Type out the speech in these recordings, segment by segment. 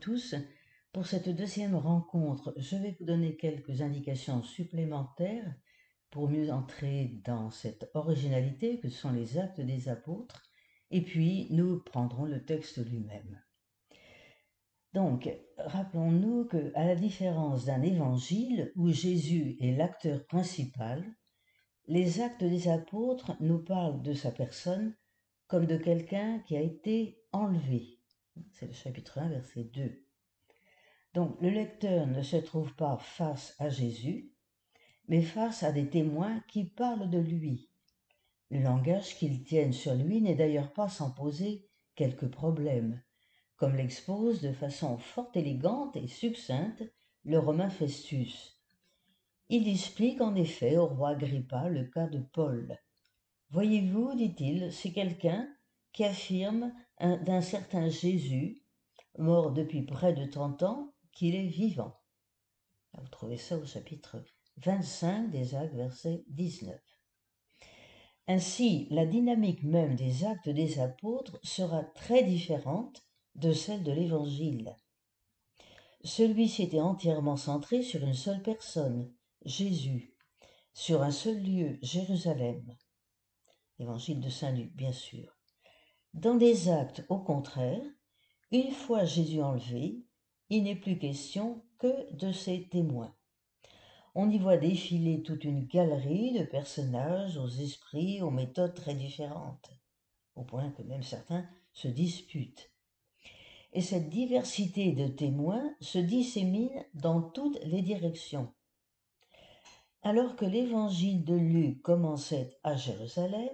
tous. Pour cette deuxième rencontre, je vais vous donner quelques indications supplémentaires pour mieux entrer dans cette originalité que sont les actes des apôtres, et puis nous prendrons le texte lui-même. Donc, rappelons-nous que, à la différence d'un évangile où Jésus est l'acteur principal, les actes des apôtres nous parlent de sa personne comme de quelqu'un qui a été enlevé. C'est le chapitre 1, verset 2. Donc, le lecteur ne se trouve pas face à Jésus, mais face à des témoins qui parlent de lui. Le langage qu'ils tiennent sur lui n'est d'ailleurs pas sans poser quelques problèmes comme l'expose de façon fort élégante et succincte le Romain Festus. Il explique en effet au roi Agrippa le cas de Paul. Voyez-vous, dit-il, c'est quelqu'un qui affirme d'un certain Jésus, mort depuis près de trente ans, qu'il est vivant. Vous trouvez ça au chapitre 25 des actes, verset 19. Ainsi, la dynamique même des actes des apôtres sera très différente de celle de l'Évangile. Celui-ci était entièrement centré sur une seule personne, Jésus, sur un seul lieu, Jérusalem. Évangile de Saint Luc, bien sûr. Dans des actes, au contraire, une fois Jésus enlevé, il n'est plus question que de ses témoins. On y voit défiler toute une galerie de personnages aux esprits, aux méthodes très différentes, au point que même certains se disputent et cette diversité de témoins se dissémine dans toutes les directions. Alors que l'évangile de Luc commençait à Jérusalem,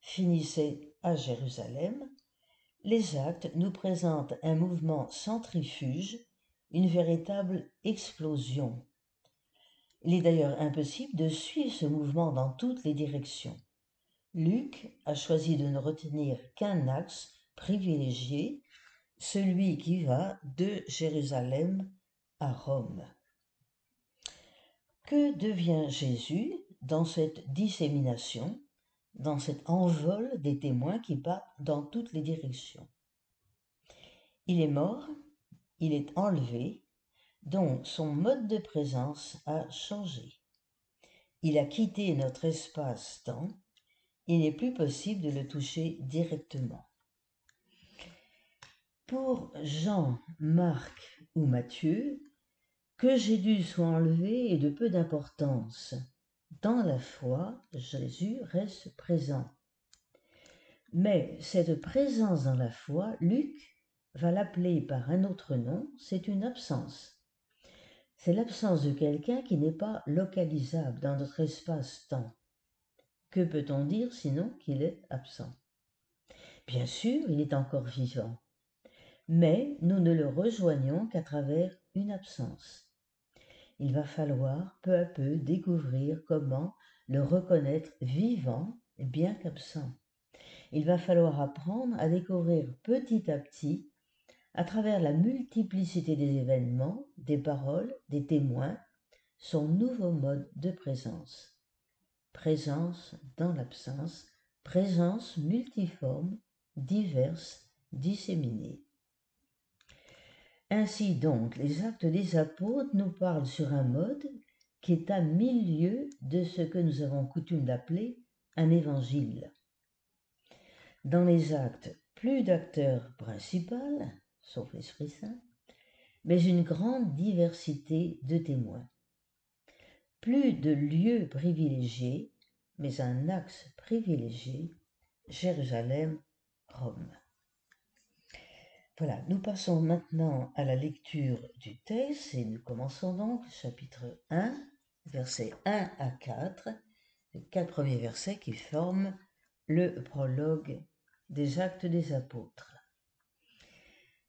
finissait à Jérusalem, les actes nous présentent un mouvement centrifuge, une véritable explosion. Il est d'ailleurs impossible de suivre ce mouvement dans toutes les directions. Luc a choisi de ne retenir qu'un axe privilégié celui qui va de Jérusalem à Rome. Que devient Jésus dans cette dissémination, dans cet envol des témoins qui partent dans toutes les directions Il est mort, il est enlevé, dont son mode de présence a changé. Il a quitté notre espace-temps, il n'est plus possible de le toucher directement. Pour Jean, Marc ou Matthieu, que Jésus soit enlevé est de peu d'importance. Dans la foi, Jésus reste présent. Mais cette présence dans la foi, Luc va l'appeler par un autre nom, c'est une absence. C'est l'absence de quelqu'un qui n'est pas localisable dans notre espace-temps. Que peut-on dire sinon qu'il est absent? Bien sûr, il est encore vivant mais nous ne le rejoignons qu'à travers une absence. Il va falloir peu à peu découvrir comment le reconnaître vivant bien qu'absent. Il va falloir apprendre à découvrir petit à petit, à travers la multiplicité des événements, des paroles, des témoins, son nouveau mode de présence. Présence dans l'absence, présence multiforme, diverse, disséminée. Ainsi donc, les actes des apôtres nous parlent sur un mode qui est à milieu de ce que nous avons coutume d'appeler un évangile. Dans les actes, plus d'acteurs principaux, sauf l'Esprit Saint, mais une grande diversité de témoins. Plus de lieux privilégiés, mais un axe privilégié, Jérusalem, Rome. Voilà, nous passons maintenant à la lecture du texte et nous commençons donc le chapitre 1, versets 1 à 4, les quatre premiers versets qui forment le prologue des actes des apôtres.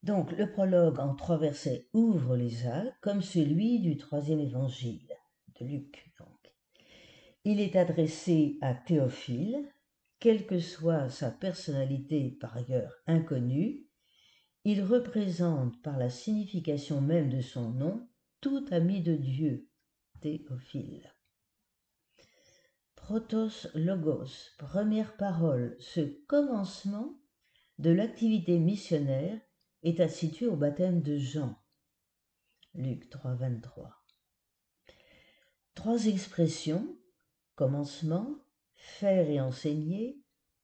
Donc le prologue en trois versets ouvre les actes comme celui du troisième évangile de Luc. Il est adressé à Théophile, quelle que soit sa personnalité par ailleurs inconnue, il représente par la signification même de son nom tout ami de Dieu, Théophile. Protos Logos, première parole, ce commencement de l'activité missionnaire est institué au baptême de Jean. Luc 3, 23. Trois expressions, commencement, faire et enseigner,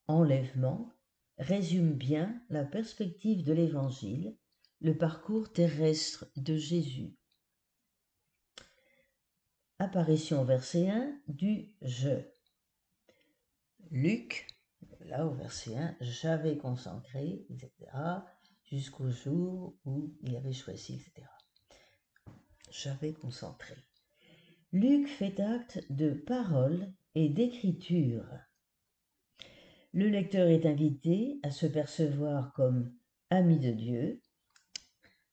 enlèvement, résument bien la perspective de l'Évangile, le parcours terrestre de Jésus. Apparition verset 1 du je. Luc, là au verset 1, j'avais consacré, etc., jusqu'au jour où il avait choisi, etc. J'avais concentré. Luc fait acte de parole et d'écriture. Le lecteur est invité à se percevoir comme ami de Dieu.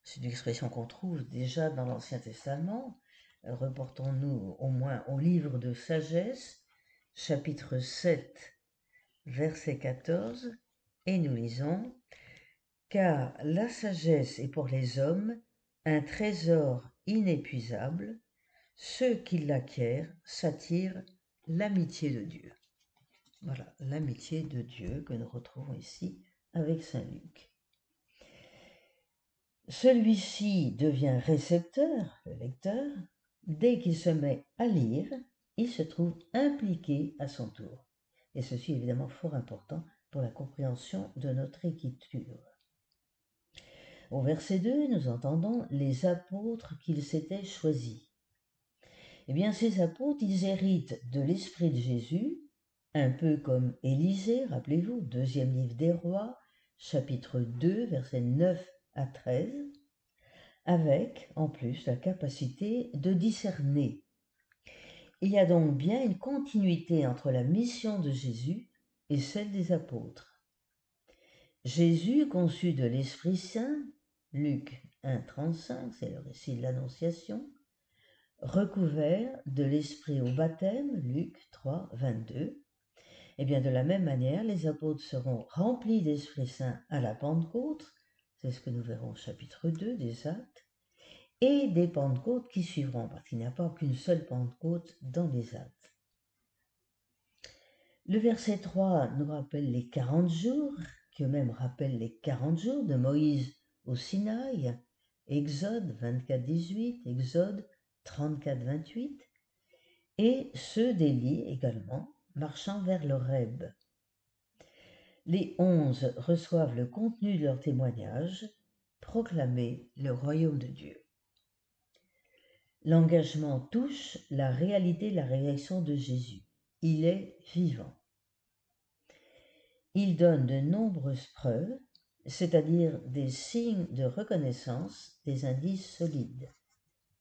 C'est une expression qu'on trouve déjà dans l'Ancien Testament. Reportons-nous au moins au livre de sagesse, chapitre 7, verset 14, et nous lisons Car la sagesse est pour les hommes un trésor inépuisable, ceux qui l'acquièrent s'attirent l'amitié de Dieu. Voilà, l'amitié de Dieu que nous retrouvons ici avec Saint Luc. Celui-ci devient récepteur, le lecteur, dès qu'il se met à lire, il se trouve impliqué à son tour. Et ceci est évidemment fort important pour la compréhension de notre écriture. Au verset 2, nous entendons les apôtres qu'ils s'étaient choisis. Eh bien, ces apôtres, ils héritent de l'Esprit de Jésus, un peu comme Élisée, rappelez-vous, deuxième livre des rois, chapitre 2, versets 9 à 13, avec, en plus, la capacité de discerner. Il y a donc bien une continuité entre la mission de Jésus et celle des apôtres. Jésus, conçu de l'Esprit Saint, Luc 1, 35, c'est le récit de l'Annonciation, recouvert de l'Esprit au baptême, Luc 3, 22. Eh bien de la même manière, les apôtres seront remplis d'Esprit Saint à la Pentecôte, c'est ce que nous verrons au chapitre 2 des Actes, et des Pentecôtes qui suivront, parce qu'il n'y a pas qu'une seule Pentecôte dans les Actes. Le verset 3 nous rappelle les 40 jours, qui eux-mêmes rappellent les 40 jours de Moïse au Sinaï, Exode 24, 18, Exode 34-28, et ceux d'Élie également, marchant vers l'Horeb. Les onze reçoivent le contenu de leur témoignage, proclamer le royaume de Dieu. L'engagement touche la réalité de la réaction de Jésus. Il est vivant. Il donne de nombreuses preuves, c'est-à-dire des signes de reconnaissance, des indices solides.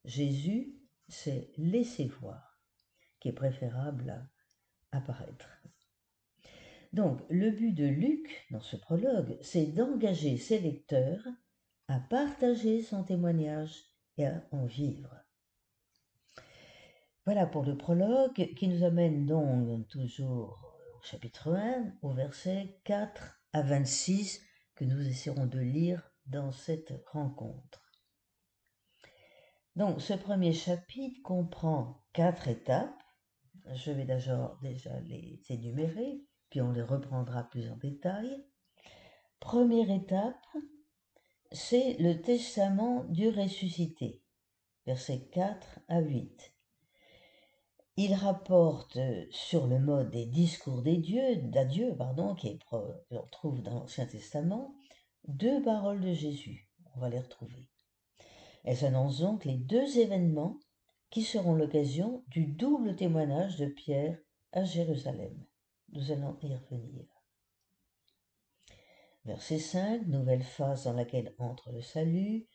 Jésus s'est laissé voir, qui est préférable à apparaître. Donc, le but de Luc, dans ce prologue, c'est d'engager ses lecteurs à partager son témoignage et à en vivre. Voilà pour le prologue qui nous amène donc toujours au chapitre 1, au verset 4 à 26 que nous essaierons de lire dans cette rencontre. Donc, ce premier chapitre comprend quatre étapes. Je vais d'abord déjà les énumérer, puis on les reprendra plus en détail. Première étape, c'est le testament du ressuscité, versets 4 à 8. Il rapporte sur le mode des discours des dieux, d'adieu, pardon, qui qu'on trouve dans l'Ancien Testament, deux paroles de Jésus. On va les retrouver. Elles annoncent donc les deux événements qui seront l'occasion du double témoignage de Pierre à Jérusalem. Nous allons y revenir. Verset 5, nouvelle phase dans laquelle entre le salut.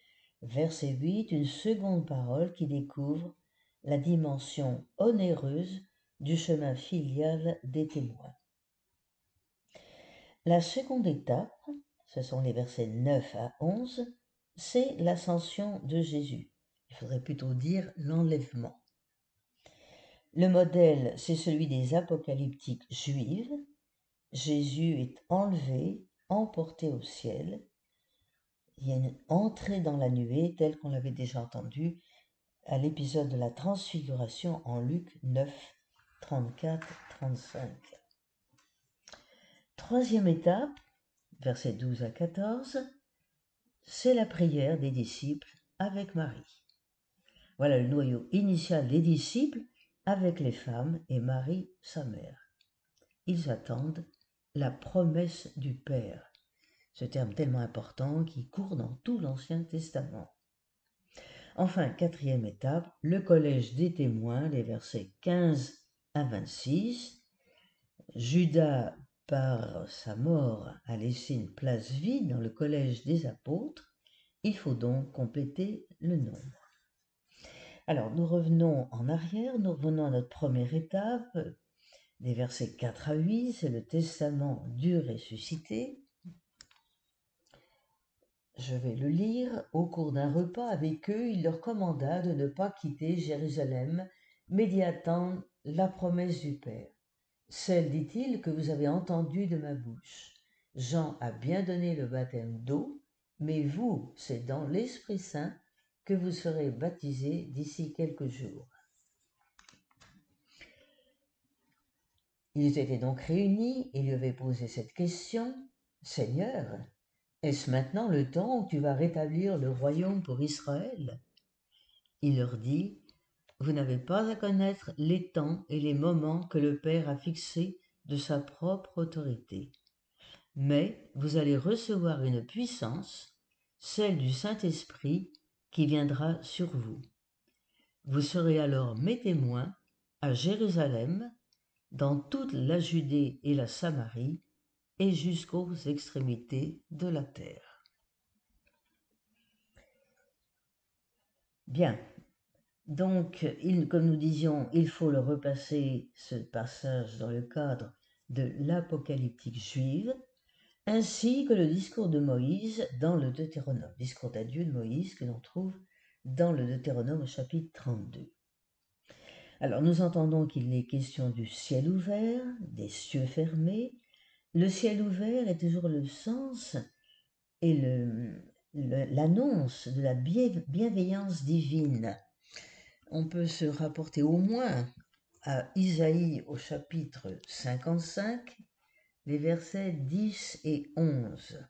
Verset 8, une seconde parole qui découvre la dimension onéreuse du chemin filial des témoins. La seconde étape, ce sont les versets 9 à 11, c'est l'ascension de Jésus. Il faudrait plutôt dire l'enlèvement. Le modèle, c'est celui des apocalyptiques juives. Jésus est enlevé, emporté au ciel. Il y a une entrée dans la nuée telle qu'on l'avait déjà entendu à l'épisode de la transfiguration en Luc 9, 34, 35. Troisième étape, versets 12 à 14, c'est la prière des disciples avec Marie. Voilà le noyau initial des disciples avec les femmes et Marie, sa mère. Ils attendent la promesse du Père, ce terme tellement important qui court dans tout l'Ancien Testament. Enfin, quatrième étape, le collège des témoins, les versets 15 à 26. Judas, par sa mort, a laissé une place vide dans le collège des apôtres. Il faut donc compléter le nombre. Alors, nous revenons en arrière, nous revenons à notre première étape, des versets 4 à 8, c'est le testament du ressuscité. Je vais le lire. Au cours d'un repas avec eux, il leur commanda de ne pas quitter Jérusalem, mais d'y attendre la promesse du Père. Celle, dit-il, que vous avez entendue de ma bouche. Jean a bien donné le baptême d'eau, mais vous, c'est dans l'Esprit Saint que vous serez baptisés d'ici quelques jours. Ils étaient donc réunis et lui avaient posé cette question. Seigneur, est-ce maintenant le temps où tu vas rétablir le royaume pour Israël? Il leur dit, Vous n'avez pas à connaître les temps et les moments que le Père a fixés de sa propre autorité. Mais vous allez recevoir une puissance, celle du Saint-Esprit, qui viendra sur vous. Vous serez alors mes témoins à Jérusalem, dans toute la Judée et la Samarie, et jusqu'aux extrémités de la terre. Bien. Donc, comme nous disions, il faut le repasser, ce passage, dans le cadre de l'apocalyptique juive, ainsi que le discours de Moïse dans le Deutéronome, discours d'adieu de Moïse que l'on trouve dans le Deutéronome au chapitre 32. Alors nous entendons qu'il est question du ciel ouvert, des cieux fermés. Le ciel ouvert est toujours le sens et l'annonce de la bienveillance divine. On peut se rapporter au moins à Isaïe au chapitre 55 les versets 10 et 11.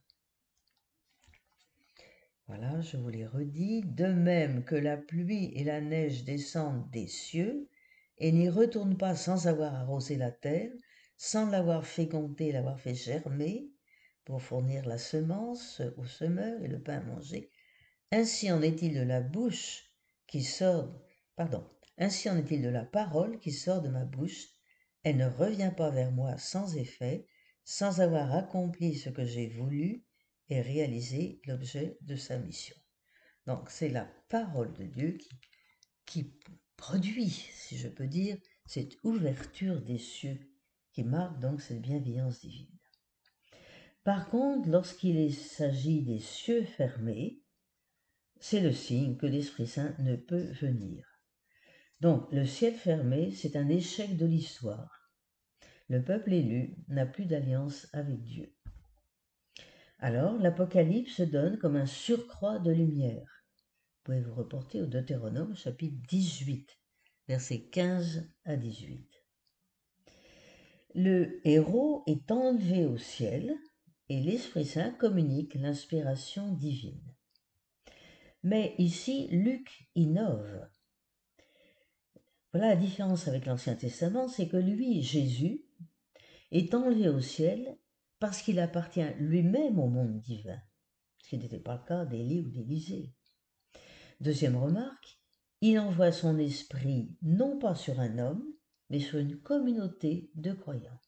Voilà, je vous les redis. De même que la pluie et la neige descendent des cieux et n'y retournent pas sans avoir arrosé la terre, sans l'avoir fécondée, l'avoir fait germer, pour fournir la semence au semeur et le pain à manger, ainsi en est-il de la bouche qui sort, pardon, ainsi en est-il de la parole qui sort de ma bouche, elle ne revient pas vers moi sans effet, sans avoir accompli ce que j'ai voulu et réalisé l'objet de sa mission. Donc c'est la parole de Dieu qui, produit, si je peux dire, cette ouverture des cieux qui marque donc cette bienveillance divine. Par contre, lorsqu'il s'agit des cieux fermés, c'est le signe que l'Esprit Saint ne peut venir. Donc le ciel fermé, c'est un échec de l'histoire le peuple élu n'a plus d'alliance avec Dieu. Alors l'Apocalypse donne comme un surcroît de lumière. Vous pouvez vous reporter au Deutéronome chapitre 18, versets 15 à 18. Le héros est enlevé au ciel et l'Esprit Saint communique l'inspiration divine. Mais ici, Luc innove. Voilà la différence avec l'Ancien Testament, c'est que lui, Jésus, est enlevé au ciel parce qu'il appartient lui-même au monde divin, ce qui n'était pas le cas d'Élie ou d'Élisée. Deuxième remarque, il envoie son esprit non pas sur un homme, mais sur une communauté de croyants.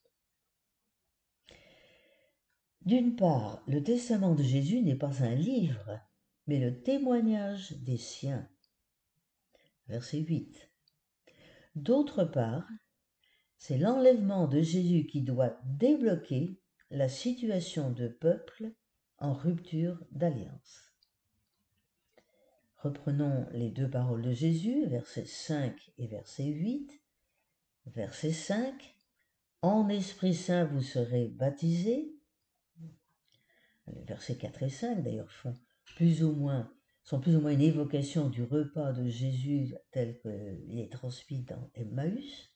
D'une part, le testament de Jésus n'est pas un livre, mais le témoignage des siens. Verset 8. D'autre part, c'est l'enlèvement de Jésus qui doit débloquer la situation de peuple en rupture d'alliance. Reprenons les deux paroles de Jésus, versets 5 et verset 8. Verset 5. En Esprit Saint vous serez baptisés. Les versets 4 et 5 d'ailleurs font plus ou moins sont plus ou moins une évocation du repas de Jésus tel qu'il est transmis dans Emmaüs.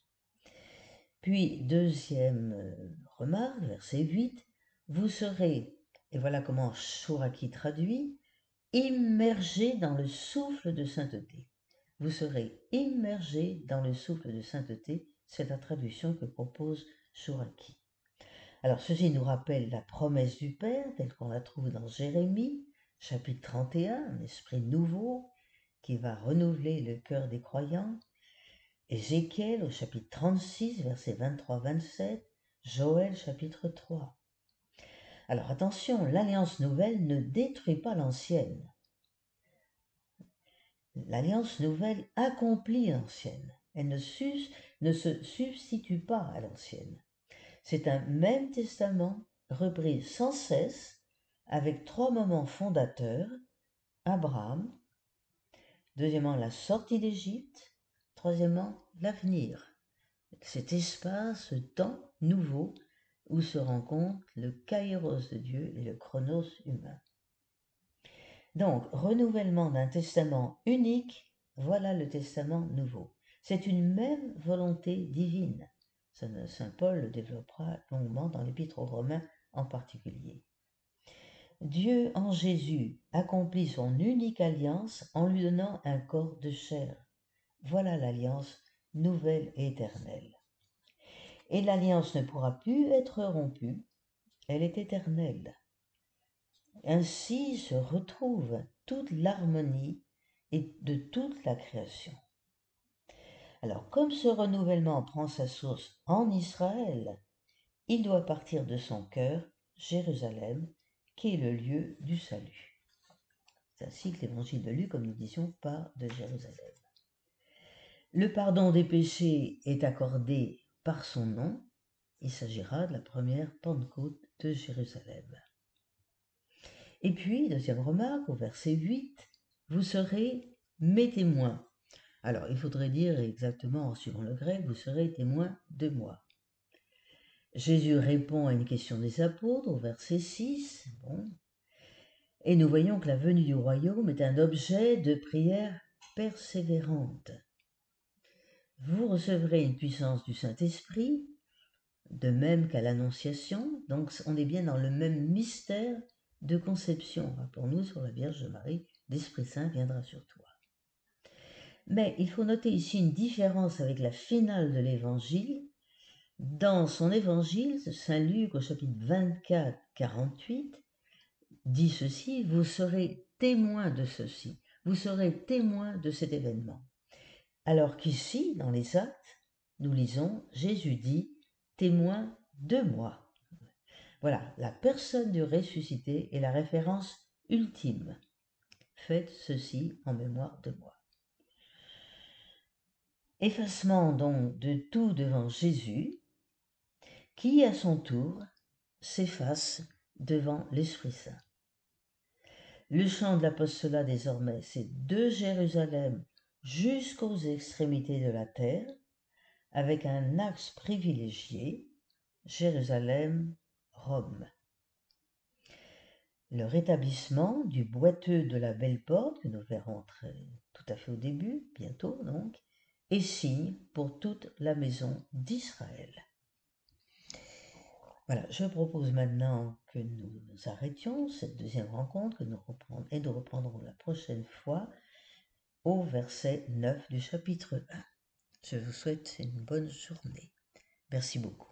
Puis, deuxième euh, remarque, verset 8, vous serez, et voilà comment Chouraki traduit, immergé dans le souffle de sainteté. Vous serez immergé dans le souffle de sainteté, c'est la traduction que propose Chouraki. Alors ceci nous rappelle la promesse du Père telle qu'on la trouve dans Jérémie, chapitre 31, un esprit nouveau qui va renouveler le cœur des croyants, Ézéchiel au chapitre 36, versets 23-27, Joël chapitre 3. Alors attention, l'alliance nouvelle ne détruit pas l'ancienne. L'alliance nouvelle accomplit l'ancienne. Elle ne, ne, se substitue pas à l'ancienne. C'est un même testament repris sans cesse avec trois moments fondateurs Abraham, deuxièmement la sortie d'Égypte, troisièmement l'avenir. Cet espace, ce temps nouveau où se rencontrent le kairos de Dieu et le chronos humain. Donc, renouvellement d'un testament unique, voilà le testament nouveau. C'est une même volonté divine. Saint Paul le développera longuement dans l'épître aux Romains en particulier. Dieu en Jésus accomplit son unique alliance en lui donnant un corps de chair. Voilà l'alliance nouvelle et éternelle et l'alliance ne pourra plus être rompue, elle est éternelle. Ainsi se retrouve toute l'harmonie et de toute la création. Alors comme ce renouvellement prend sa source en Israël, il doit partir de son cœur, Jérusalem, qui est le lieu du salut. C'est ainsi que l'évangile de Luc, comme nous disions, part de Jérusalem. Le pardon des péchés est accordé par son nom, il s'agira de la première Pentecôte de Jérusalem. Et puis, deuxième remarque, au verset 8, vous serez mes témoins. Alors, il faudrait dire exactement, en suivant le grec, vous serez témoins de moi. Jésus répond à une question des apôtres au verset 6. Bon. Et nous voyons que la venue du royaume est un objet de prière persévérante vous recevrez une puissance du Saint-Esprit, de même qu'à l'Annonciation, donc on est bien dans le même mystère de conception. Pour nous, sur la Vierge Marie, l'Esprit Saint viendra sur toi. Mais il faut noter ici une différence avec la finale de l'Évangile. Dans son Évangile, Saint Luc au chapitre 24, 48, dit ceci, vous serez témoin de ceci, vous serez témoin de cet événement. Alors qu'ici, dans les actes, nous lisons Jésus dit témoin de moi. Voilà, la personne du ressuscité est la référence ultime. Faites ceci en mémoire de moi. Effacement donc de tout devant Jésus, qui à son tour s'efface devant l'Esprit Saint. Le chant de l'apostolat désormais, c'est de Jérusalem jusqu'aux extrémités de la terre, avec un axe privilégié, Jérusalem-Rome. Le rétablissement du boiteux de la belle porte, que nous verrons tout à fait au début, bientôt donc, est signe pour toute la maison d'Israël. Voilà, je propose maintenant que nous, arrêtions cette deuxième rencontre que nous et nous reprendrons la prochaine fois au verset 9 du chapitre 1. Je vous souhaite une bonne journée. Merci beaucoup.